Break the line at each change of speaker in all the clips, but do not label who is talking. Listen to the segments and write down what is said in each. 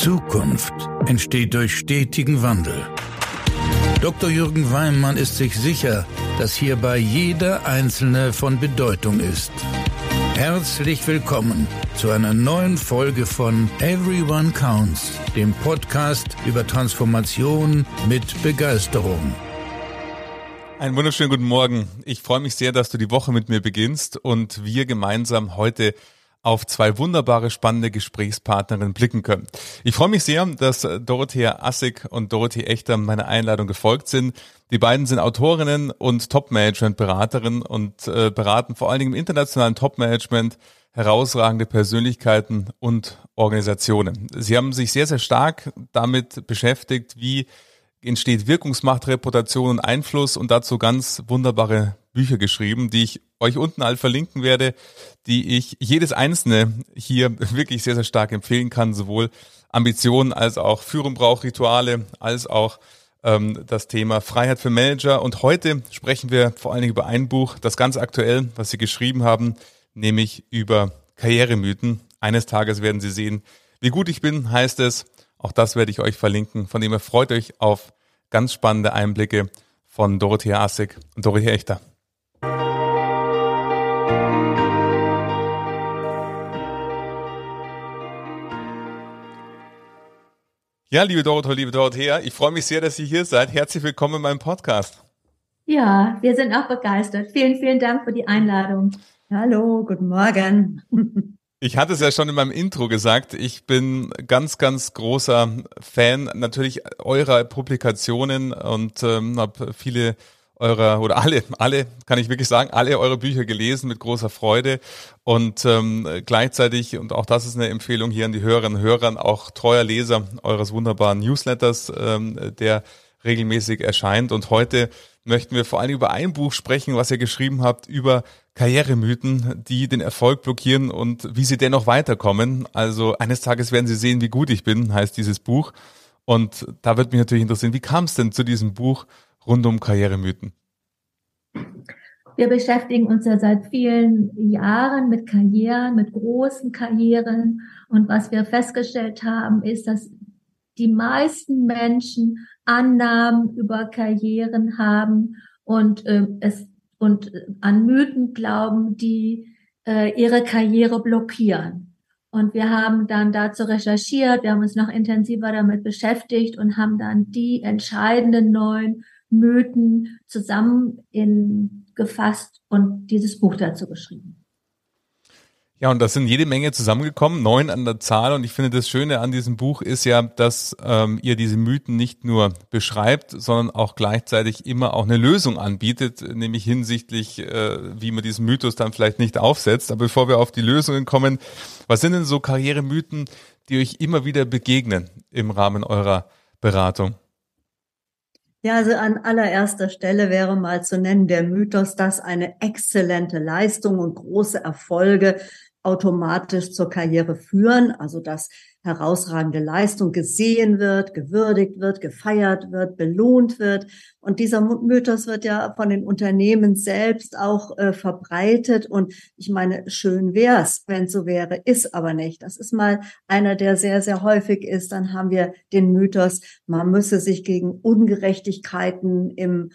Zukunft entsteht durch stetigen Wandel. Dr. Jürgen Weimann ist sich sicher, dass hierbei jeder Einzelne von Bedeutung ist. Herzlich willkommen zu einer neuen Folge von Everyone Counts, dem Podcast über Transformation mit Begeisterung.
Einen wunderschönen guten Morgen. Ich freue mich sehr, dass du die Woche mit mir beginnst und wir gemeinsam heute auf zwei wunderbare, spannende Gesprächspartnerinnen blicken können. Ich freue mich sehr, dass Dorothea Assig und Dorothee Echter meiner Einladung gefolgt sind. Die beiden sind Autorinnen und Top-Management-Beraterinnen und äh, beraten vor allen Dingen im internationalen Top-Management herausragende Persönlichkeiten und Organisationen. Sie haben sich sehr, sehr stark damit beschäftigt, wie entsteht Wirkungsmacht, Reputation und Einfluss und dazu ganz wunderbare Bücher geschrieben, die ich euch unten all verlinken werde, die ich jedes einzelne hier wirklich sehr, sehr stark empfehlen kann, sowohl Ambitionen als auch Führung braucht Rituale, als auch ähm, das Thema Freiheit für Manager. Und heute sprechen wir vor allen Dingen über ein Buch, das ganz aktuell, was Sie geschrieben haben, nämlich über Karrieremythen. Eines Tages werden Sie sehen, wie gut ich bin, heißt es. Auch das werde ich euch verlinken. Von dem her freut euch auf ganz spannende Einblicke von Dorothea Assig und Dorothea Echter. Ja, liebe Dorothea, liebe Dorothea, ich freue mich sehr, dass ihr hier seid. Herzlich willkommen in meinem Podcast.
Ja, wir sind auch begeistert. Vielen, vielen Dank für die Einladung.
Hallo, guten Morgen.
Ich hatte es ja schon in meinem Intro gesagt, ich bin ganz, ganz großer Fan natürlich eurer Publikationen und ähm, habe viele eurer oder alle, alle kann ich wirklich sagen, alle eure Bücher gelesen mit großer Freude. Und ähm, gleichzeitig und auch das ist eine Empfehlung hier an die Hörerinnen und Hörer, auch treuer Leser eures wunderbaren Newsletters, ähm, der regelmäßig erscheint. Und heute möchten wir vor allem über ein Buch sprechen, was ihr geschrieben habt über Karrieremythen, die den Erfolg blockieren und wie sie dennoch weiterkommen. Also eines Tages werden sie sehen, wie gut ich bin, heißt dieses Buch. Und da wird mich natürlich interessieren, wie kam es denn zu diesem Buch rund um Karrieremythen?
Wir beschäftigen uns ja seit vielen Jahren mit Karrieren, mit großen Karrieren. Und was wir festgestellt haben, ist, dass die meisten Menschen Annahmen über Karrieren haben und äh, es und an Mythen glauben, die äh, ihre Karriere blockieren. Und wir haben dann dazu recherchiert, wir haben uns noch intensiver damit beschäftigt und haben dann die entscheidenden neuen Mythen zusammen in gefasst und dieses Buch dazu geschrieben.
Ja, und das sind jede Menge zusammengekommen, neun an der Zahl. Und ich finde, das Schöne an diesem Buch ist ja, dass ähm, ihr diese Mythen nicht nur beschreibt, sondern auch gleichzeitig immer auch eine Lösung anbietet, nämlich hinsichtlich, äh, wie man diesen Mythos dann vielleicht nicht aufsetzt. Aber bevor wir auf die Lösungen kommen, was sind denn so Karrieremythen, die euch immer wieder begegnen im Rahmen eurer Beratung?
Ja, also an allererster Stelle wäre mal zu nennen der Mythos, dass eine exzellente Leistung und große Erfolge automatisch zur Karriere führen, also dass herausragende Leistung gesehen wird, gewürdigt wird, gefeiert wird, belohnt wird. Und dieser Mythos wird ja von den Unternehmen selbst auch äh, verbreitet. Und ich meine, schön wär's, wenn so wäre, ist aber nicht. Das ist mal einer, der sehr, sehr häufig ist. Dann haben wir den Mythos, man müsse sich gegen Ungerechtigkeiten im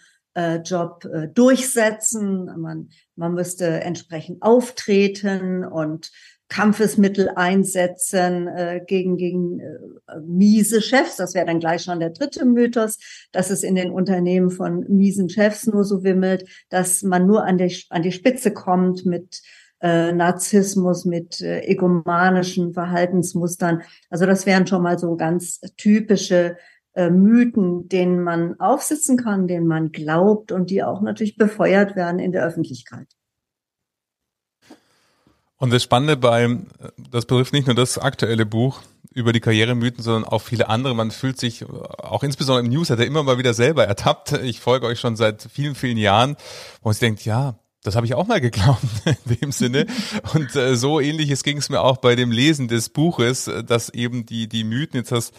Job äh, durchsetzen. Man, man müsste entsprechend auftreten und Kampfesmittel einsetzen äh, gegen, gegen äh, miese Chefs. Das wäre dann gleich schon der dritte Mythos, dass es in den Unternehmen von miesen Chefs nur so wimmelt, dass man nur an die, an die Spitze kommt mit äh, Narzissmus, mit äh, egomanischen Verhaltensmustern. Also das wären schon mal so ganz typische äh, Mythen, denen man aufsitzen kann, denen man glaubt und die auch natürlich befeuert werden in der Öffentlichkeit.
Und das Spannende bei, das betrifft nicht nur das aktuelle Buch über die Karrieremythen, sondern auch viele andere. Man fühlt sich auch insbesondere im Newsletter immer mal wieder selber ertappt. Ich folge euch schon seit vielen, vielen Jahren, wo man sich denkt, ja, das habe ich auch mal geglaubt in dem Sinne. Und äh, so ähnliches ging es mir auch bei dem Lesen des Buches, dass eben die, die Mythen, jetzt hast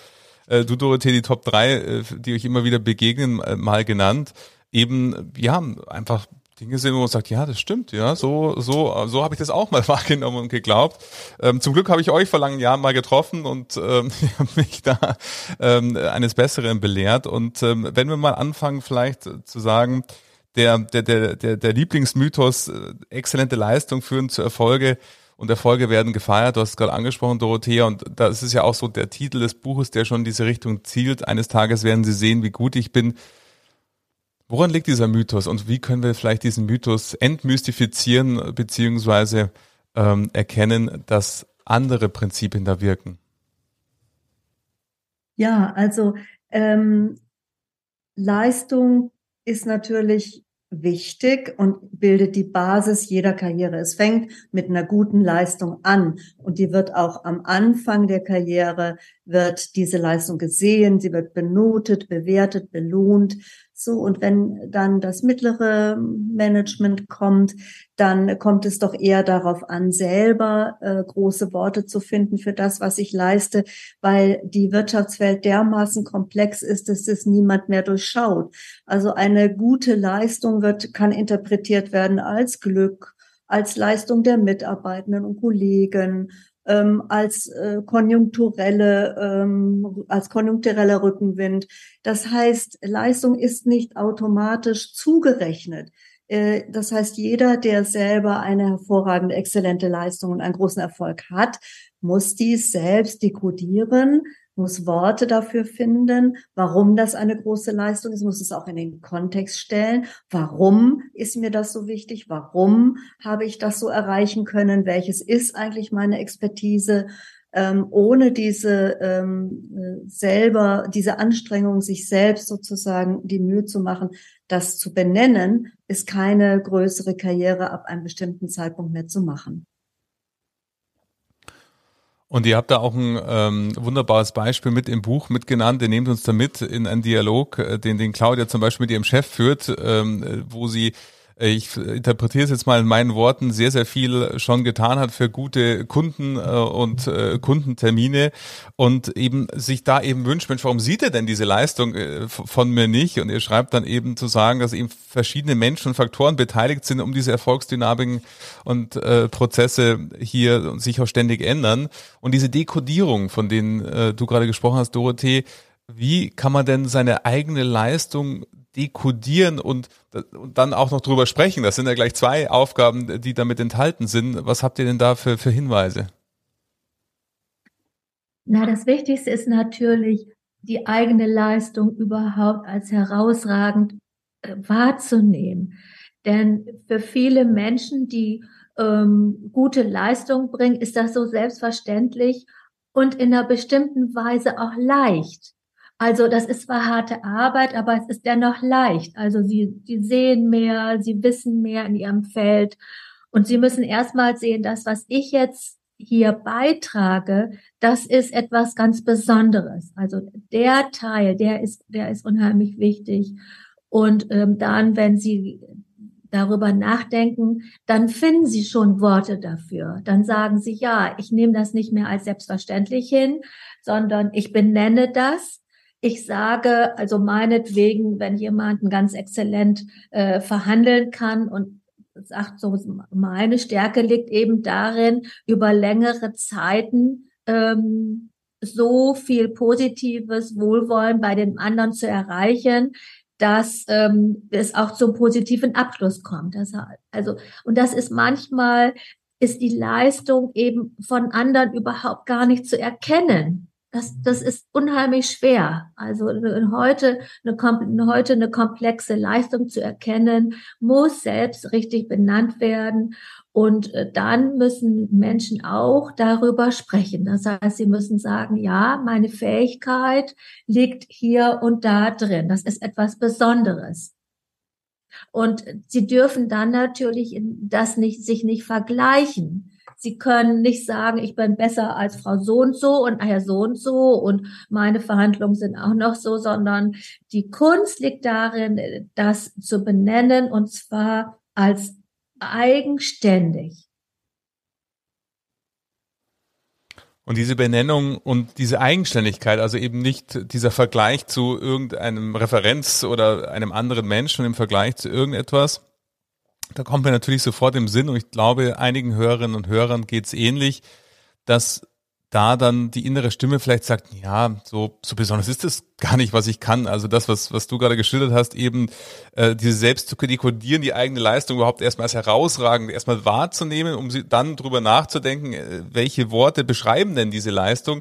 äh, du Dorothee die Top 3, äh, die euch immer wieder begegnen, äh, mal genannt, eben ja einfach Dinge sind, wo man sagt, ja, das stimmt, ja, so, so, so habe ich das auch mal wahrgenommen und geglaubt. Ähm, zum Glück habe ich euch vor langen Jahren mal getroffen und ähm, mich da ähm, eines Besseren belehrt. Und ähm, wenn wir mal anfangen, vielleicht zu sagen, der, der, der, der, der Lieblingsmythos, äh, exzellente Leistung führen zu Erfolge und Erfolge werden gefeiert. Du hast es gerade angesprochen, Dorothea, und das ist ja auch so der Titel des Buches, der schon in diese Richtung zielt. Eines Tages werden sie sehen, wie gut ich bin. Woran liegt dieser Mythos und wie können wir vielleicht diesen Mythos entmystifizieren beziehungsweise ähm, erkennen, dass andere Prinzipien da wirken?
Ja, also ähm, Leistung ist natürlich wichtig und bildet die Basis jeder Karriere. Es fängt mit einer guten Leistung an und die wird auch am Anfang der Karriere wird diese Leistung gesehen, sie wird benotet, bewertet, belohnt so, und wenn dann das mittlere Management kommt, dann kommt es doch eher darauf an, selber äh, große Worte zu finden für das, was ich leiste, weil die Wirtschaftswelt dermaßen komplex ist, dass es niemand mehr durchschaut. Also eine gute Leistung wird, kann interpretiert werden als Glück, als Leistung der Mitarbeitenden und Kollegen, ähm, als äh, konjunkturelle, ähm, als konjunktureller Rückenwind. Das heißt, Leistung ist nicht automatisch zugerechnet. Äh, das heißt, jeder, der selber eine hervorragende, exzellente Leistung und einen großen Erfolg hat, muss dies selbst dekodieren, muss Worte dafür finden, warum das eine große Leistung ist, muss es auch in den Kontext stellen. Warum ist mir das so wichtig? Warum habe ich das so erreichen können? Welches ist eigentlich meine Expertise? Ähm, ohne diese ähm, äh, selber, diese Anstrengung, sich selbst sozusagen die Mühe zu machen, das zu benennen, ist keine größere Karriere ab einem bestimmten Zeitpunkt mehr zu machen.
Und ihr habt da auch ein ähm, wunderbares Beispiel mit im Buch mitgenannt. Ihr nehmt uns da mit in einen Dialog, äh, den, den Claudia zum Beispiel mit ihrem Chef führt, ähm, wo sie ich interpretiere es jetzt mal in meinen Worten, sehr, sehr viel schon getan hat für gute Kunden äh, und äh, Kundentermine und eben sich da eben wünscht, Mensch, warum sieht er denn diese Leistung äh, von mir nicht? Und ihr schreibt dann eben zu sagen, dass eben verschiedene Menschen und Faktoren beteiligt sind, um diese Erfolgsdynamiken und äh, Prozesse hier sich auch ständig ändern. Und diese Dekodierung, von denen äh, du gerade gesprochen hast, Dorothee, wie kann man denn seine eigene Leistung dekodieren und, und dann auch noch drüber sprechen. Das sind ja gleich zwei Aufgaben, die damit enthalten sind. Was habt ihr denn da für, für Hinweise?
Na, das Wichtigste ist natürlich, die eigene Leistung überhaupt als herausragend äh, wahrzunehmen. Denn für viele Menschen, die ähm, gute Leistung bringen, ist das so selbstverständlich und in einer bestimmten Weise auch leicht. Also das ist zwar harte Arbeit, aber es ist dennoch leicht. Also sie, sie sehen mehr, sie wissen mehr in ihrem Feld und sie müssen erstmal sehen, das, was ich jetzt hier beitrage, das ist etwas ganz Besonderes. Also der Teil, der ist, der ist unheimlich wichtig. Und ähm, dann, wenn Sie darüber nachdenken, dann finden Sie schon Worte dafür. Dann sagen Sie, ja, ich nehme das nicht mehr als selbstverständlich hin, sondern ich benenne das ich sage, also meinetwegen, wenn jemand ganz exzellent äh, verhandeln kann und sagt so, meine Stärke liegt eben darin, über längere Zeiten ähm, so viel positives Wohlwollen bei den anderen zu erreichen, dass ähm, es auch zum positiven Abschluss kommt. Das, also und das ist manchmal ist die Leistung eben von anderen überhaupt gar nicht zu erkennen das, das ist unheimlich schwer. Also heute eine, heute eine komplexe Leistung zu erkennen, muss selbst richtig benannt werden. Und äh, dann müssen Menschen auch darüber sprechen. Das heißt, sie müssen sagen, ja, meine Fähigkeit liegt hier und da drin. Das ist etwas Besonderes. Und sie dürfen dann natürlich das nicht, sich nicht vergleichen. Sie können nicht sagen, ich bin besser als Frau so und so und Herr so und so und meine Verhandlungen sind auch noch so, sondern die Kunst liegt darin, das zu benennen und zwar als eigenständig.
Und diese Benennung und diese Eigenständigkeit, also eben nicht dieser Vergleich zu irgendeinem Referenz oder einem anderen Menschen im Vergleich zu irgendetwas, da kommt mir natürlich sofort im Sinn und ich glaube, einigen Hörerinnen und Hörern geht's ähnlich, dass da dann die innere Stimme vielleicht sagt, ja, so, so besonders ist das gar nicht, was ich kann. Also das, was, was du gerade geschildert hast, eben äh, diese selbst zu dekodieren, die eigene Leistung überhaupt erstmal als herausragend erstmal wahrzunehmen, um sie dann drüber nachzudenken, äh, welche Worte beschreiben denn diese Leistung.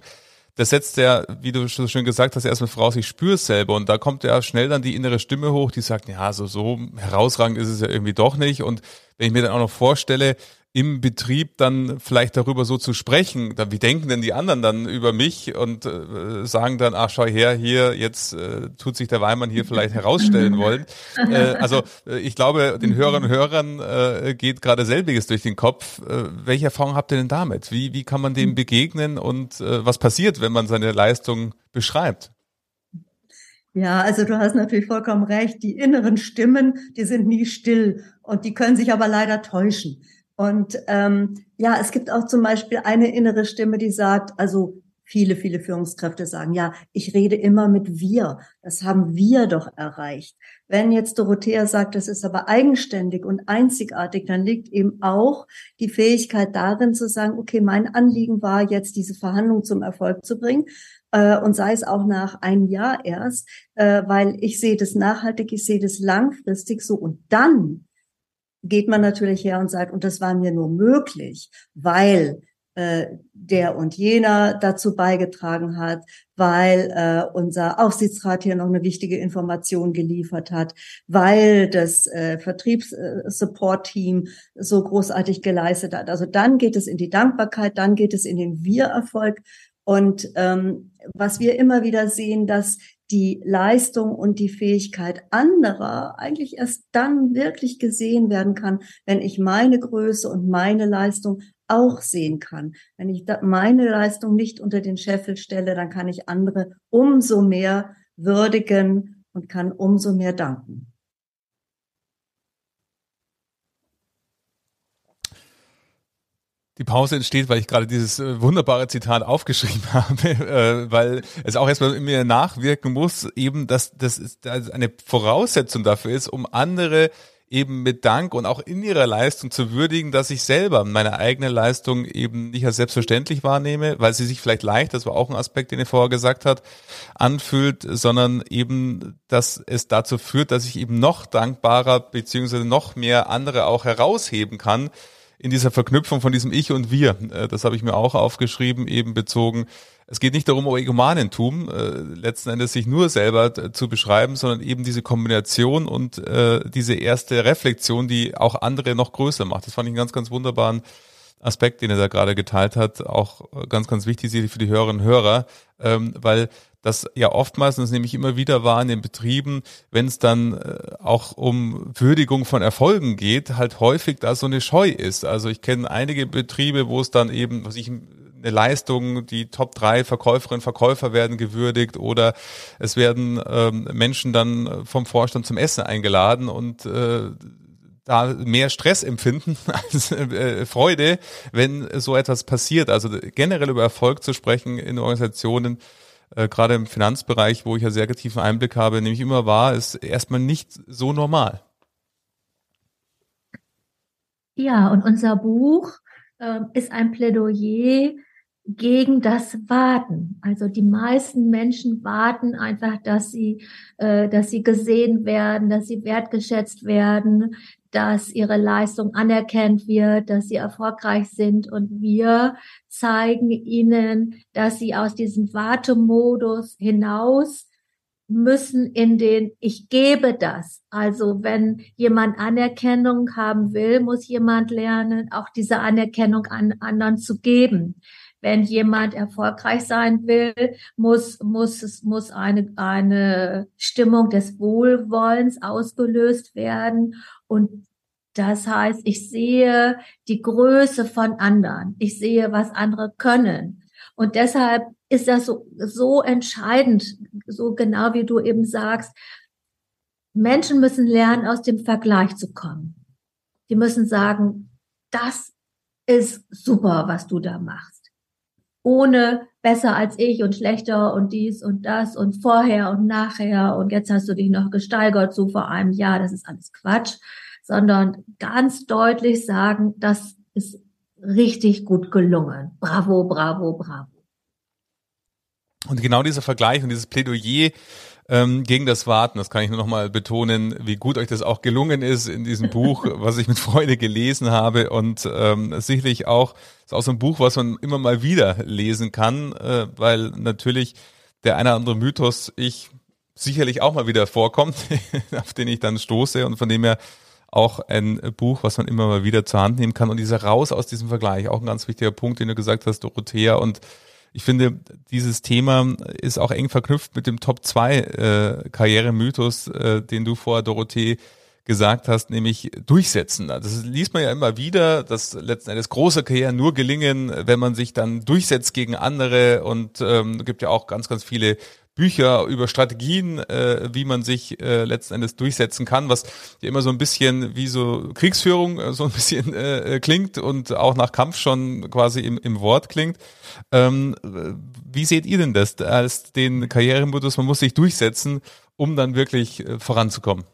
Das setzt ja, wie du so schön gesagt hast, erstmal voraus, ich spüre es selber. Und da kommt ja schnell dann die innere Stimme hoch, die sagt, ja, so, so herausragend ist es ja irgendwie doch nicht. Und wenn ich mir dann auch noch vorstelle, im Betrieb dann vielleicht darüber so zu sprechen. Dann, wie denken denn die anderen dann über mich und äh, sagen dann, ach schau her, hier, jetzt äh, tut sich der Weimann hier vielleicht herausstellen wollen. Äh, also äh, ich glaube, den Hörern und Hörern äh, geht gerade selbiges durch den Kopf. Äh, welche Erfahrung habt ihr denn damit? Wie, wie kann man dem begegnen und äh, was passiert, wenn man seine Leistung beschreibt?
Ja, also du hast natürlich vollkommen recht. Die inneren Stimmen, die sind nie still und die können sich aber leider täuschen. Und ähm, ja, es gibt auch zum Beispiel eine innere Stimme, die sagt, also viele, viele Führungskräfte sagen, ja, ich rede immer mit wir. Das haben wir doch erreicht. Wenn jetzt Dorothea sagt, das ist aber eigenständig und einzigartig, dann liegt eben auch die Fähigkeit darin zu sagen, okay, mein Anliegen war jetzt, diese Verhandlung zum Erfolg zu bringen. Äh, und sei es auch nach einem Jahr erst, äh, weil ich sehe das nachhaltig, ich sehe das langfristig so. Und dann geht man natürlich her und sagt, und das war mir nur möglich, weil äh, der und jener dazu beigetragen hat, weil äh, unser Aufsichtsrat hier noch eine wichtige Information geliefert hat, weil das äh, Vertriebssupport-Team so großartig geleistet hat. Also dann geht es in die Dankbarkeit, dann geht es in den Wir-Erfolg. Und ähm, was wir immer wieder sehen, dass die Leistung und die Fähigkeit anderer eigentlich erst dann wirklich gesehen werden kann, wenn ich meine Größe und meine Leistung auch sehen kann. Wenn ich meine Leistung nicht unter den Scheffel stelle, dann kann ich andere umso mehr würdigen und kann umso mehr danken.
Die Pause entsteht, weil ich gerade dieses äh, wunderbare Zitat aufgeschrieben habe, äh, weil es auch erstmal in mir nachwirken muss, eben, dass das eine Voraussetzung dafür ist, um andere eben mit Dank und auch in ihrer Leistung zu würdigen, dass ich selber meine eigene Leistung eben nicht als selbstverständlich wahrnehme, weil sie sich vielleicht leicht, das war auch ein Aspekt, den ihr vorher gesagt hat, anfühlt, sondern eben, dass es dazu führt, dass ich eben noch dankbarer beziehungsweise noch mehr andere auch herausheben kann, in dieser Verknüpfung von diesem Ich und Wir. Äh, das habe ich mir auch aufgeschrieben, eben bezogen. Es geht nicht darum, Egomanentum, äh, letzten Endes sich nur selber zu beschreiben, sondern eben diese Kombination und äh, diese erste Reflexion, die auch andere noch größer macht. Das fand ich einen ganz, ganz wunderbaren Aspekt, den er da gerade geteilt hat, auch ganz, ganz wichtig für die Hörerinnen und Hörer, ähm, weil das ja oftmals, und das nehme ich immer wieder wahr in den Betrieben, wenn es dann äh, auch um Würdigung von Erfolgen geht, halt häufig da so eine Scheu ist. Also ich kenne einige Betriebe, wo es dann eben, was ich eine Leistung, die Top 3 Verkäuferinnen, Verkäufer werden gewürdigt oder es werden ähm, Menschen dann vom Vorstand zum Essen eingeladen und äh, da mehr Stress empfinden als äh, Freude, wenn so etwas passiert. Also generell über Erfolg zu sprechen in Organisationen, äh, gerade im Finanzbereich, wo ich ja sehr tiefen Einblick habe, nämlich immer wahr, ist erstmal nicht so normal.
Ja, und unser Buch äh, ist ein Plädoyer gegen das Warten. Also die meisten Menschen warten einfach, dass sie, äh, dass sie gesehen werden, dass sie wertgeschätzt werden, dass ihre Leistung anerkannt wird, dass sie erfolgreich sind und wir zeigen ihnen, dass sie aus diesem Wartemodus hinaus müssen in den Ich gebe das. Also wenn jemand Anerkennung haben will, muss jemand lernen, auch diese Anerkennung an anderen zu geben. Wenn jemand erfolgreich sein will, muss, muss es, muss eine, eine Stimmung des Wohlwollens ausgelöst werden. Und das heißt, ich sehe die Größe von anderen. Ich sehe, was andere können. Und deshalb ist das so, so entscheidend, so genau wie du eben sagst. Menschen müssen lernen, aus dem Vergleich zu kommen. Die müssen sagen, das ist super, was du da machst ohne besser als ich und schlechter und dies und das und vorher und nachher und jetzt hast du dich noch gesteigert so vor einem Jahr, das ist alles Quatsch, sondern ganz deutlich sagen, das ist richtig gut gelungen. Bravo, bravo, bravo.
Und genau dieser Vergleich und dieses Plädoyer ähm, gegen das Warten, das kann ich nur noch mal betonen, wie gut euch das auch gelungen ist in diesem Buch, was ich mit Freude gelesen habe und ähm, sicherlich auch ist auch so ein Buch, was man immer mal wieder lesen kann, äh, weil natürlich der eine oder andere Mythos ich sicherlich auch mal wieder vorkommt, auf den ich dann stoße und von dem her auch ein Buch, was man immer mal wieder zur Hand nehmen kann. Und dieser Raus aus diesem Vergleich, auch ein ganz wichtiger Punkt, den du gesagt hast, Dorothea. Und ich finde, dieses Thema ist auch eng verknüpft mit dem Top 2 äh, Karrieremythos, äh, den du vorher, Dorothee, gesagt hast, nämlich durchsetzen. Das liest man ja immer wieder, dass letzten Endes große Karrieren nur gelingen, wenn man sich dann durchsetzt gegen andere und ähm, gibt ja auch ganz, ganz viele Bücher über Strategien, äh, wie man sich äh, letzten Endes durchsetzen kann, was ja immer so ein bisschen wie so Kriegsführung äh, so ein bisschen äh, klingt und auch nach Kampf schon quasi im, im Wort klingt. Ähm, wie seht ihr denn das als den Karrieremodus? Man muss sich durchsetzen, um dann wirklich äh, voranzukommen.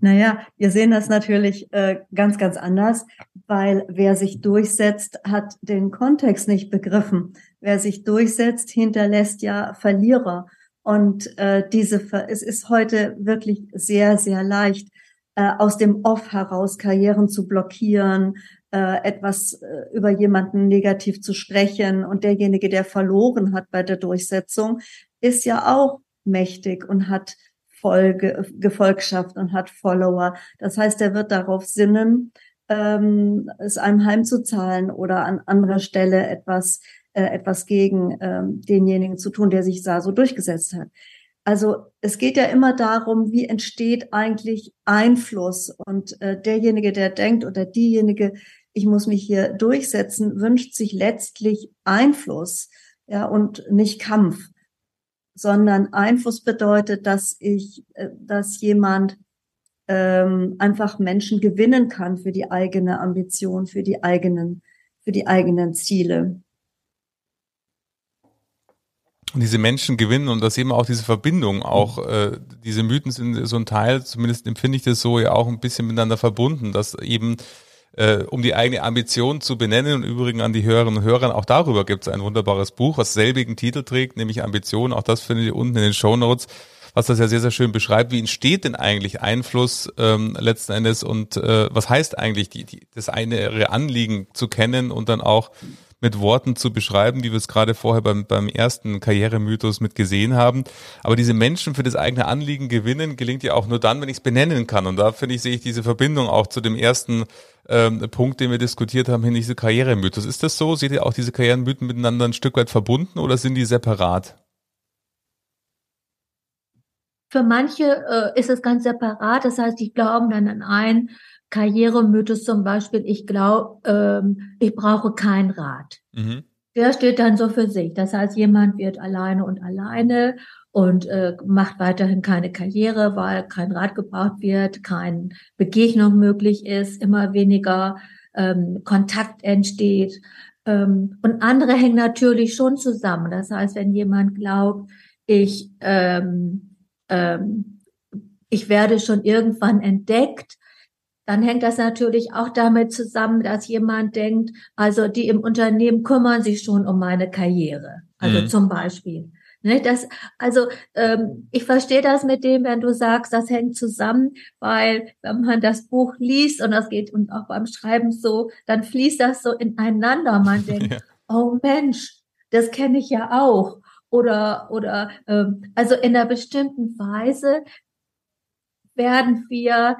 Naja, wir sehen das natürlich äh, ganz, ganz anders, weil wer sich durchsetzt, hat den Kontext nicht begriffen. Wer sich durchsetzt, hinterlässt ja Verlierer. Und äh, diese, es ist heute wirklich sehr, sehr leicht, äh, aus dem Off heraus Karrieren zu blockieren, äh, etwas äh, über jemanden negativ zu sprechen. Und derjenige, der verloren hat bei der Durchsetzung, ist ja auch mächtig und hat Folge, Gefolgschaft und hat Follower. Das heißt, er wird darauf sinnen, ähm, es einem heimzuzahlen oder an anderer Stelle etwas, äh, etwas gegen ähm, denjenigen zu tun, der sich da so durchgesetzt hat. Also es geht ja immer darum, wie entsteht eigentlich Einfluss und äh, derjenige, der denkt oder diejenige, ich muss mich hier durchsetzen, wünscht sich letztlich Einfluss, ja, und nicht Kampf sondern Einfluss bedeutet, dass ich, äh, dass jemand ähm, einfach Menschen gewinnen kann für die eigene Ambition, für die eigenen, für die eigenen Ziele.
Und diese Menschen gewinnen und das eben auch diese Verbindung, auch äh, diese Mythen sind so ein Teil, zumindest empfinde ich das so ja auch ein bisschen miteinander verbunden, dass eben äh, um die eigene Ambition zu benennen. Und übrigens an die Hörerinnen und Hörer, auch darüber gibt es ein wunderbares Buch, was selbigen Titel trägt, nämlich Ambition. Auch das findet ihr unten in den Show Notes was das ja sehr, sehr schön beschreibt. Wie entsteht denn eigentlich Einfluss ähm, letzten Endes und äh, was heißt eigentlich die, die, das eine Anliegen zu kennen und dann auch mit Worten zu beschreiben, wie wir es gerade vorher beim, beim ersten Karrieremythos mit gesehen haben. Aber diese Menschen für das eigene Anliegen gewinnen, gelingt ja auch nur dann, wenn ich es benennen kann. Und da finde ich, sehe ich diese Verbindung auch zu dem ersten ähm, Punkt, den wir diskutiert haben, hin diese Karrieremythos. Ist das so? Seht ihr auch diese Karrieremythen miteinander ein Stück weit verbunden oder sind die separat?
Für manche äh, ist es ganz separat. Das heißt, die glauben dann an einen Karrieremythos zum Beispiel, ich glaube, ähm, ich brauche kein Rat. Mhm. Der steht dann so für sich. Das heißt, jemand wird alleine und alleine und äh, macht weiterhin keine Karriere, weil kein Rat gebraucht wird, kein Begegnung möglich ist, immer weniger ähm, Kontakt entsteht. Ähm, und andere hängen natürlich schon zusammen. Das heißt, wenn jemand glaubt, ich ähm, ähm, ich werde schon irgendwann entdeckt, dann hängt das natürlich auch damit zusammen, dass jemand denkt, also die im Unternehmen kümmern sich schon um meine Karriere. Also mhm. zum Beispiel. Ne, das, also ähm, ich verstehe das mit dem, wenn du sagst, das hängt zusammen, weil wenn man das Buch liest und das geht und auch beim Schreiben so, dann fließt das so ineinander. Man denkt, ja. oh Mensch, das kenne ich ja auch. Oder oder ähm, also in einer bestimmten Weise werden wir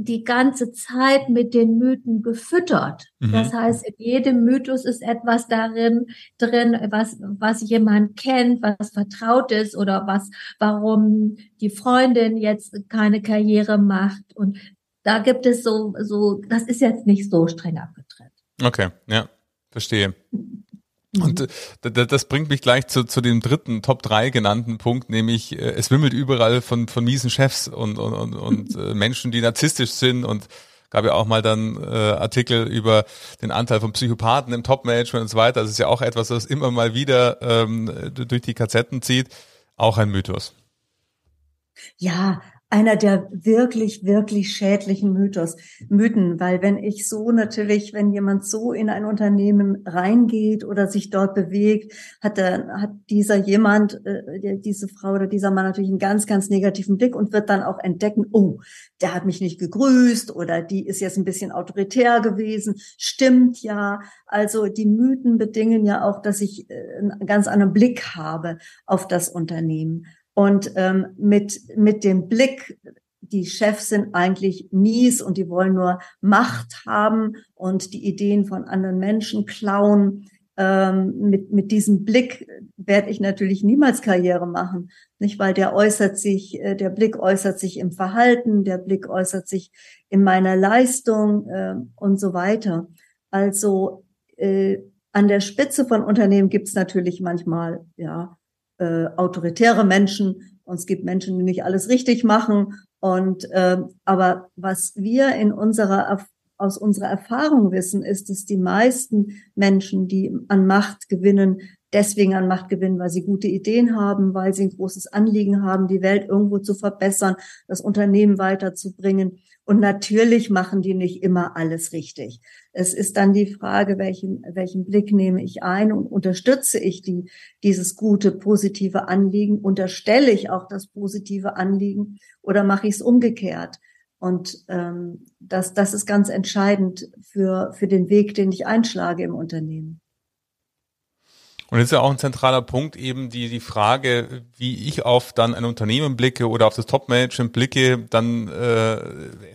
die ganze Zeit mit den Mythen gefüttert. Mhm. Das heißt, in jedem Mythos ist etwas darin drin, was, was jemand kennt, was vertraut ist oder was, warum die Freundin jetzt keine Karriere macht. Und da gibt es so, so, das ist jetzt nicht so streng abgetrennt.
Okay, ja, verstehe. Mhm. Und äh, das bringt mich gleich zu, zu dem dritten Top 3 genannten Punkt, nämlich äh, es wimmelt überall von, von miesen Chefs und, und, und, und äh, Menschen, die narzisstisch sind und gab ja auch mal dann äh, Artikel über den Anteil von Psychopathen im Top-Management und so weiter. Das ist ja auch etwas, was immer mal wieder ähm, durch die Kassetten zieht. Auch ein Mythos.
Ja, einer der wirklich, wirklich schädlichen Mythos, Mythen, weil wenn ich so natürlich, wenn jemand so in ein Unternehmen reingeht oder sich dort bewegt, hat, der, hat dieser jemand, äh, diese Frau oder dieser Mann natürlich einen ganz, ganz negativen Blick und wird dann auch entdecken, oh, der hat mich nicht gegrüßt oder die ist jetzt ein bisschen autoritär gewesen. Stimmt ja. Also die Mythen bedingen ja auch, dass ich äh, einen ganz anderen Blick habe auf das Unternehmen. Und ähm, mit, mit dem Blick, die Chefs sind eigentlich mies und die wollen nur Macht haben und die Ideen von anderen Menschen klauen. Ähm, mit, mit diesem Blick werde ich natürlich niemals Karriere machen, nicht? Weil der äußert sich, äh, der Blick äußert sich im Verhalten, der Blick äußert sich in meiner Leistung äh, und so weiter. Also äh, an der Spitze von Unternehmen gibt es natürlich manchmal ja äh, autoritäre Menschen und es gibt Menschen, die nicht alles richtig machen. Und äh, aber was wir in unserer aus unserer Erfahrung wissen, ist, dass die meisten Menschen, die an Macht gewinnen, deswegen an Macht gewinnen, weil sie gute Ideen haben, weil sie ein großes Anliegen haben, die Welt irgendwo zu verbessern, das Unternehmen weiterzubringen. Und natürlich machen die nicht immer alles richtig. Es ist dann die Frage, welchen, welchen Blick nehme ich ein und unterstütze ich die, dieses gute, positive Anliegen, unterstelle ich auch das positive Anliegen oder mache ich es umgekehrt? Und ähm, das, das ist ganz entscheidend für, für den Weg, den ich einschlage im Unternehmen.
Und ist ja auch ein zentraler Punkt eben die, die Frage, wie ich auf dann ein Unternehmen blicke oder auf das Top-Management blicke, dann äh,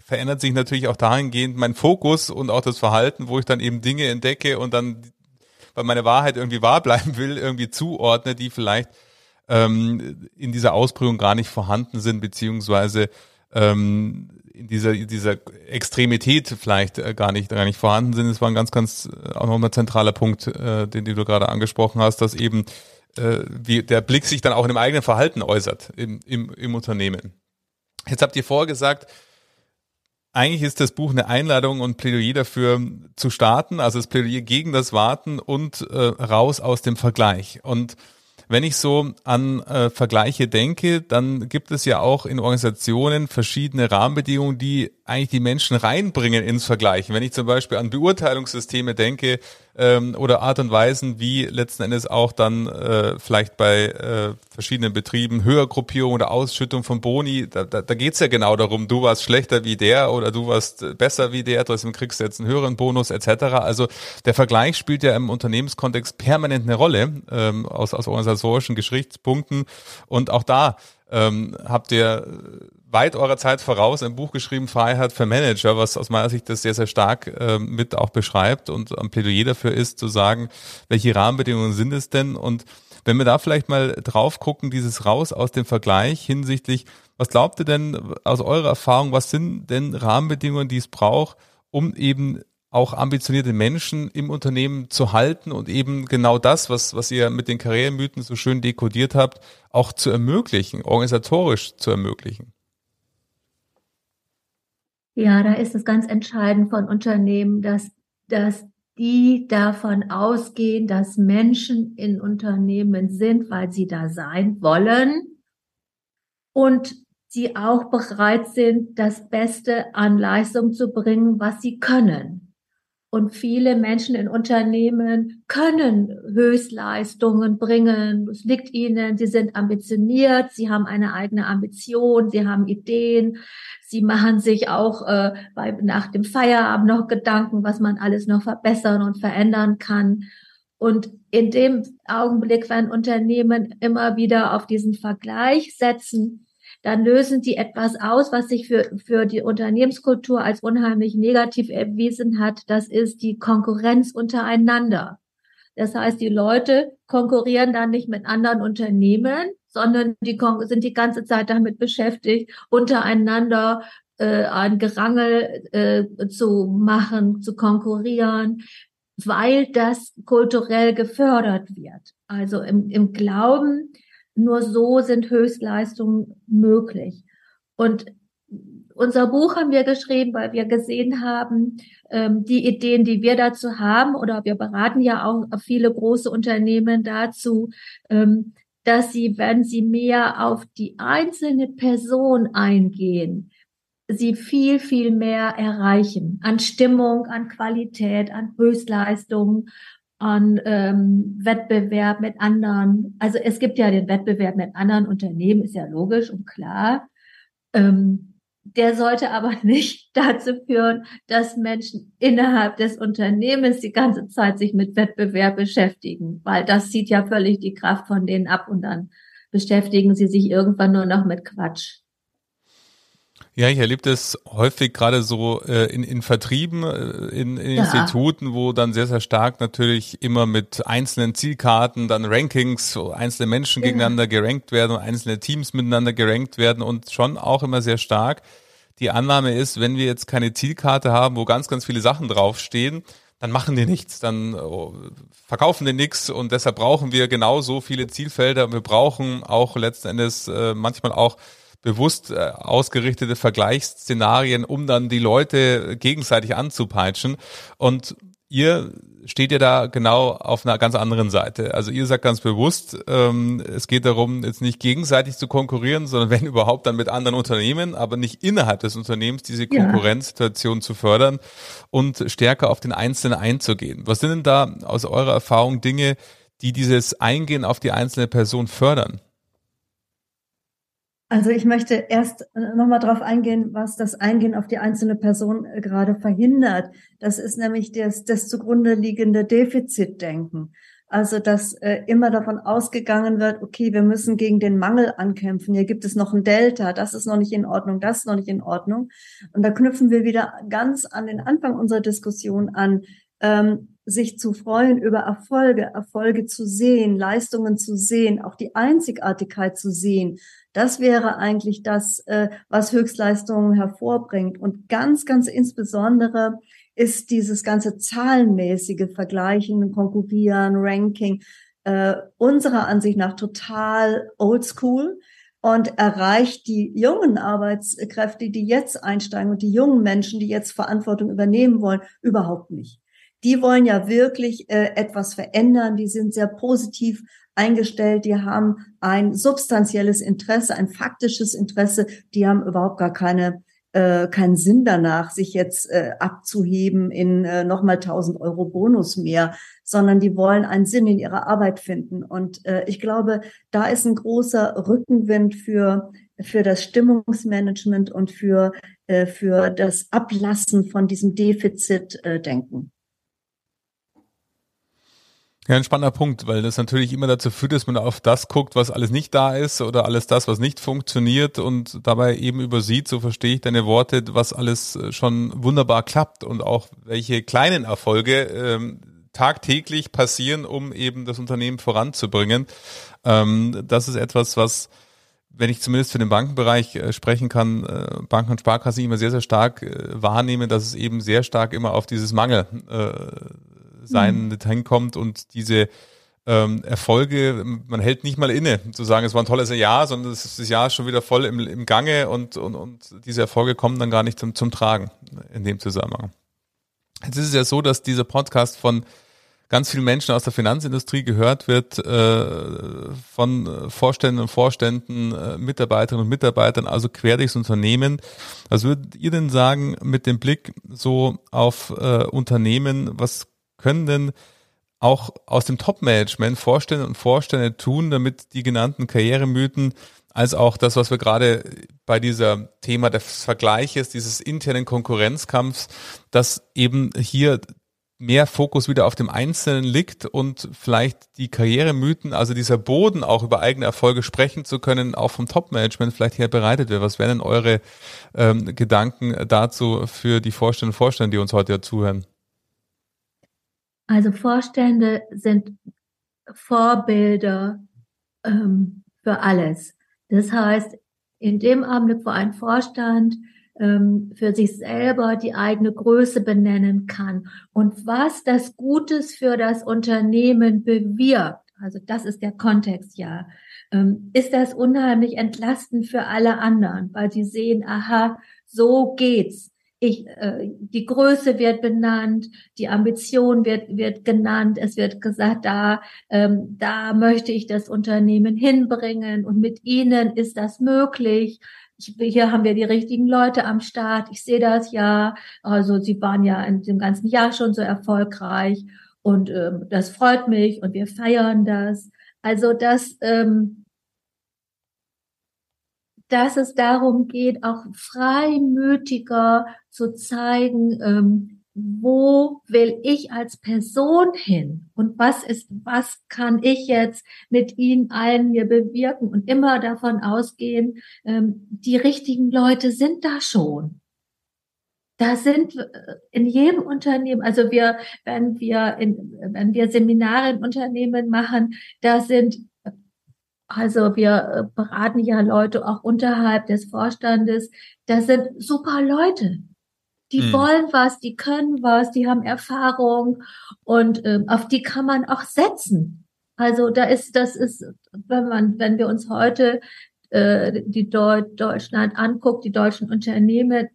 verändert sich natürlich auch dahingehend mein Fokus und auch das Verhalten, wo ich dann eben Dinge entdecke und dann, weil meine Wahrheit irgendwie wahr bleiben will, irgendwie zuordne, die vielleicht ähm, in dieser Ausprägung gar nicht vorhanden sind, beziehungsweise ähm, in dieser, dieser Extremität vielleicht äh, gar nicht, gar nicht vorhanden sind. Es war ein ganz, ganz äh, auch nochmal zentraler Punkt, äh, den, den du gerade angesprochen hast, dass eben äh, wie der Blick sich dann auch in dem eigenen Verhalten äußert im, im, im Unternehmen. Jetzt habt ihr vorher gesagt, eigentlich ist das Buch eine Einladung und Plädoyer dafür zu starten, also das Plädoyer gegen das Warten und äh, raus aus dem Vergleich. Und wenn ich so an äh, Vergleiche denke, dann gibt es ja auch in Organisationen verschiedene Rahmenbedingungen, die eigentlich die Menschen reinbringen ins Vergleich. Wenn ich zum Beispiel an Beurteilungssysteme denke ähm, oder Art und Weisen, wie letzten Endes auch dann äh, vielleicht bei äh, verschiedenen Betrieben Höhergruppierung oder Ausschüttung von Boni, da, da, da geht ja genau darum, du warst schlechter wie der oder du warst besser wie der, trotzdem kriegst du jetzt einen höheren Bonus etc. Also der Vergleich spielt ja im Unternehmenskontext permanent eine Rolle ähm, aus, aus organisatorischen Geschichtspunkten und auch da ähm, habt ihr weit eurer Zeit voraus ein Buch geschrieben, Freiheit für Manager, was aus meiner Sicht das sehr, sehr stark äh, mit auch beschreibt und ein Plädoyer dafür ist, zu sagen, welche Rahmenbedingungen sind es denn? Und wenn wir da vielleicht mal drauf gucken, dieses raus aus dem Vergleich hinsichtlich, was glaubt ihr denn aus eurer Erfahrung, was sind denn Rahmenbedingungen, die es braucht, um eben auch ambitionierte Menschen im Unternehmen zu halten und eben genau das, was, was ihr mit den Karrieremythen so schön dekodiert habt, auch zu ermöglichen, organisatorisch zu ermöglichen?
Ja, da ist es ganz entscheidend von Unternehmen, dass, dass die davon ausgehen, dass Menschen in Unternehmen sind, weil sie da sein wollen und sie auch bereit sind, das Beste an Leistung zu bringen, was sie können. Und viele Menschen in Unternehmen können Höchstleistungen bringen. Es liegt ihnen, sie sind ambitioniert, sie haben eine eigene Ambition, sie haben Ideen, sie machen sich auch äh, bei, nach dem Feierabend noch Gedanken, was man alles noch verbessern und verändern kann. Und in dem Augenblick, wenn Unternehmen immer wieder auf diesen Vergleich setzen, dann lösen die etwas aus, was sich für, für die Unternehmenskultur als unheimlich negativ erwiesen hat. Das ist die Konkurrenz untereinander. Das heißt, die Leute konkurrieren dann nicht mit anderen Unternehmen, sondern die sind die ganze Zeit damit beschäftigt, untereinander äh, ein Gerangel äh, zu machen, zu konkurrieren, weil das kulturell gefördert wird. Also im, im Glauben, nur so sind Höchstleistungen möglich. Und unser Buch haben wir geschrieben, weil wir gesehen haben, ähm, die Ideen, die wir dazu haben, oder wir beraten ja auch viele große Unternehmen dazu, ähm, dass sie, wenn sie mehr auf die einzelne Person eingehen, sie viel, viel mehr erreichen an Stimmung, an Qualität, an Höchstleistung, an ähm, Wettbewerb mit anderen. Also es gibt ja den Wettbewerb mit anderen Unternehmen, ist ja logisch und klar. Ähm, der sollte aber nicht dazu führen, dass Menschen innerhalb des Unternehmens die ganze Zeit sich mit Wettbewerb beschäftigen, weil das zieht ja völlig die Kraft von denen ab und dann beschäftigen sie sich irgendwann nur noch mit Quatsch.
Ja, ich erlebe das häufig gerade so äh, in, in Vertrieben, äh, in, in ja. Instituten, wo dann sehr, sehr stark natürlich immer mit einzelnen Zielkarten, dann Rankings, einzelne Menschen ja. gegeneinander gerankt werden und einzelne Teams miteinander gerankt werden und schon auch immer sehr stark. Die Annahme ist, wenn wir jetzt keine Zielkarte haben, wo ganz, ganz viele Sachen draufstehen, dann machen die nichts, dann oh, verkaufen die nichts und deshalb brauchen wir genauso viele Zielfelder. Wir brauchen auch letzten Endes äh, manchmal auch bewusst äh, ausgerichtete Vergleichsszenarien, um dann die Leute gegenseitig anzupeitschen. Und ihr steht ja da genau auf einer ganz anderen Seite. Also ihr sagt ganz bewusst, ähm, es geht darum, jetzt nicht gegenseitig zu konkurrieren, sondern wenn überhaupt dann mit anderen Unternehmen, aber nicht innerhalb des Unternehmens diese Konkurrenzsituation ja. zu fördern und stärker auf den Einzelnen einzugehen. Was sind denn da aus eurer Erfahrung Dinge, die dieses Eingehen auf die einzelne Person fördern?
Also ich möchte erst äh, nochmal darauf eingehen, was das Eingehen auf die einzelne Person äh, gerade verhindert. Das ist nämlich das, das zugrunde liegende Defizitdenken. Also, dass äh, immer davon ausgegangen wird, okay, wir müssen gegen den Mangel ankämpfen. Hier gibt es noch ein Delta, das ist noch nicht in Ordnung, das ist noch nicht in Ordnung. Und da knüpfen wir wieder ganz an den Anfang unserer Diskussion an, ähm, sich zu freuen über Erfolge, Erfolge zu sehen, Leistungen zu sehen, auch die Einzigartigkeit zu sehen das wäre eigentlich das, äh, was Höchstleistungen hervorbringt. Und ganz, ganz insbesondere ist dieses ganze zahlenmäßige Vergleichen, Konkurrieren, Ranking äh, unserer Ansicht nach total oldschool und erreicht die jungen Arbeitskräfte, die jetzt einsteigen und die jungen Menschen, die jetzt Verantwortung übernehmen wollen, überhaupt nicht. Die wollen ja wirklich äh, etwas verändern, die sind sehr positiv eingestellt, die haben ein substanzielles Interesse, ein faktisches Interesse, die haben überhaupt gar keine äh, keinen Sinn danach, sich jetzt äh, abzuheben in äh, nochmal 1000 Euro Bonus mehr, sondern die wollen einen Sinn in ihrer Arbeit finden. Und äh, ich glaube, da ist ein großer Rückenwind für für das Stimmungsmanagement und für äh, für das Ablassen von diesem Defizitdenken.
Ja, ein spannender Punkt, weil das natürlich immer dazu führt, dass man auf das guckt, was alles nicht da ist oder alles das, was nicht funktioniert und dabei eben übersieht, so verstehe ich deine Worte, was alles äh, schon wunderbar klappt und auch welche kleinen Erfolge ähm, tagtäglich passieren, um eben das Unternehmen voranzubringen. Ähm, das ist etwas, was wenn ich zumindest für den Bankenbereich äh, sprechen kann, äh, Banken und Sparkassen immer sehr, sehr stark wahrnehmen, dass es eben sehr stark immer auf dieses Mangel äh, sein mhm. hinkommt und diese ähm, Erfolge, man hält nicht mal inne, zu sagen, es war ein tolles Jahr, sondern es ist das Jahr schon wieder voll im, im Gange und, und, und diese Erfolge kommen dann gar nicht zum, zum Tragen in dem Zusammenhang. Jetzt ist es ja so, dass dieser Podcast von ganz vielen Menschen aus der Finanzindustrie gehört wird, äh, von Vorständen und Vorständen, äh, Mitarbeiterinnen und Mitarbeitern, also quer durchs Unternehmen. Was würdet ihr denn sagen mit dem Blick so auf äh, Unternehmen, was können denn auch aus dem Top-Management Vorstände und Vorstände tun, damit die genannten Karrieremythen als auch das, was wir gerade bei dieser Thema des Vergleiches, dieses internen Konkurrenzkampfs, dass eben hier mehr Fokus wieder auf dem Einzelnen liegt und vielleicht die Karrieremythen, also dieser Boden auch über eigene Erfolge sprechen zu können, auch vom Top-Management vielleicht her bereitet wird. Was wären denn eure ähm, Gedanken dazu für die Vorstände und Vorstände, die uns heute ja zuhören?
Also Vorstände sind Vorbilder ähm, für alles. Das heißt, in dem Augenblick, wo ein Vorstand ähm, für sich selber die eigene Größe benennen kann und was das Gutes für das Unternehmen bewirkt, also das ist der Kontext ja, ähm, ist das unheimlich entlastend für alle anderen, weil sie sehen, aha, so geht's ich, äh, die Größe wird benannt, die Ambition wird, wird genannt, es wird gesagt, da, ähm, da möchte ich das Unternehmen hinbringen und mit ihnen ist das möglich. Ich, hier haben wir die richtigen Leute am Start. Ich sehe das ja. Also sie waren ja in dem ganzen Jahr schon so erfolgreich und ähm, das freut mich und wir feiern das. Also das, ähm, dass es darum geht, auch freimütiger zu zeigen, ähm, wo will ich als Person hin und was ist, was kann ich jetzt mit ihnen allen hier bewirken und immer davon ausgehen, ähm, die richtigen Leute sind da schon. Da sind äh, in jedem Unternehmen, also wir, wenn wir in, wenn wir Seminare in Unternehmen machen, da sind also wir äh, beraten ja Leute auch unterhalb des Vorstandes. Das sind super Leute. Die hm. wollen was, die können was, die haben Erfahrung und äh, auf die kann man auch setzen. Also da ist, das ist, wenn man, wenn wir uns heute äh, die Deut Deutschland anguckt, die deutschen Unternehmen,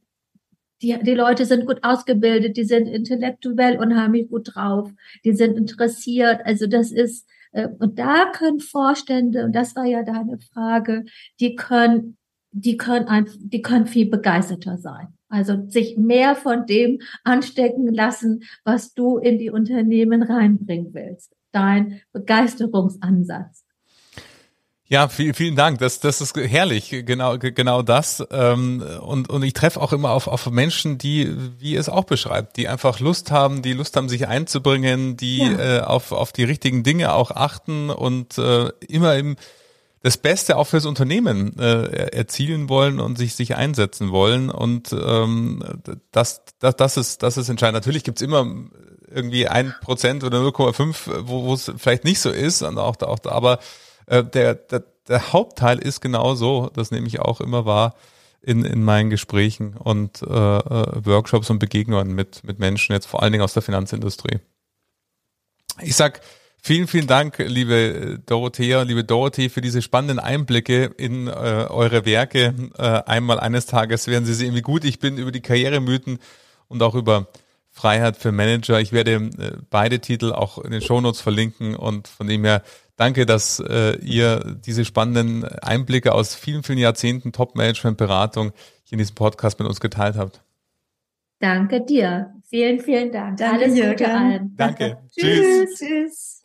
die, die Leute sind gut ausgebildet, die sind intellektuell unheimlich gut drauf, die sind interessiert. Also das ist, und da können Vorstände, und das war ja deine Frage, die können, die können ein, die können viel begeisterter sein. Also sich mehr von dem anstecken lassen, was du in die Unternehmen reinbringen willst. Dein Begeisterungsansatz.
Ja, vielen, vielen Dank. Das, das ist herrlich, genau, genau das. Ähm, und, und ich treffe auch immer auf, auf Menschen, die, wie es auch beschreibt, die einfach Lust haben, die Lust haben, sich einzubringen, die ja. äh, auf, auf die richtigen Dinge auch achten und äh, immer im das Beste auch fürs Unternehmen äh, erzielen wollen und sich sich einsetzen wollen. Und ähm, das, das, das ist das ist entscheidend. Natürlich gibt's immer irgendwie ein Prozent oder 0,5, wo wo es vielleicht nicht so ist. Und auch, auch aber äh, der, der, der Hauptteil ist genau so, das nehme ich auch immer wahr in, in meinen Gesprächen und äh, äh, Workshops und Begegnungen mit, mit Menschen, jetzt vor allen Dingen aus der Finanzindustrie. Ich sag vielen, vielen Dank, liebe Dorothea, liebe Dorothee, für diese spannenden Einblicke in äh, eure Werke. Äh, einmal eines Tages werden Sie sehen, wie gut ich bin über die Karrieremythen und auch über Freiheit für Manager. Ich werde äh, beide Titel auch in den Shownotes verlinken und von dem her Danke, dass äh, ihr diese spannenden Einblicke aus vielen, vielen Jahrzehnten Top-Management-Beratung hier in diesem Podcast mit uns geteilt habt.
Danke dir. Vielen, vielen Dank. Danke, Alles Gute allen.
Danke.
Tschüss. Tschüss.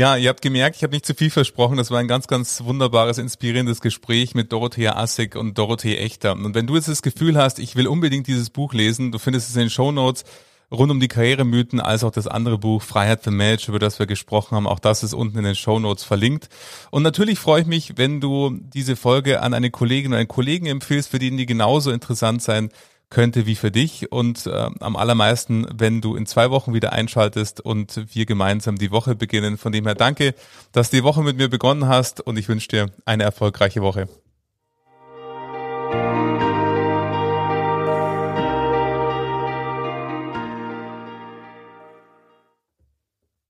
Ja, ihr habt gemerkt, ich habe nicht zu viel versprochen. Das war ein ganz, ganz wunderbares, inspirierendes Gespräch mit Dorothea Assig und Dorothee Echter. Und wenn du jetzt das Gefühl hast, ich will unbedingt dieses Buch lesen, du findest es in den Show Notes rund um die Karrieremythen, als auch das andere Buch Freiheit für Match, über das wir gesprochen haben. Auch das ist unten in den Show Notes verlinkt. Und natürlich freue ich mich, wenn du diese Folge an eine Kollegin oder einen Kollegen empfiehlst, für den die genauso interessant sein könnte wie für dich und äh, am allermeisten, wenn du in zwei Wochen wieder einschaltest und wir gemeinsam die Woche beginnen. Von dem her danke, dass du die Woche mit mir begonnen hast und ich wünsche dir eine erfolgreiche Woche.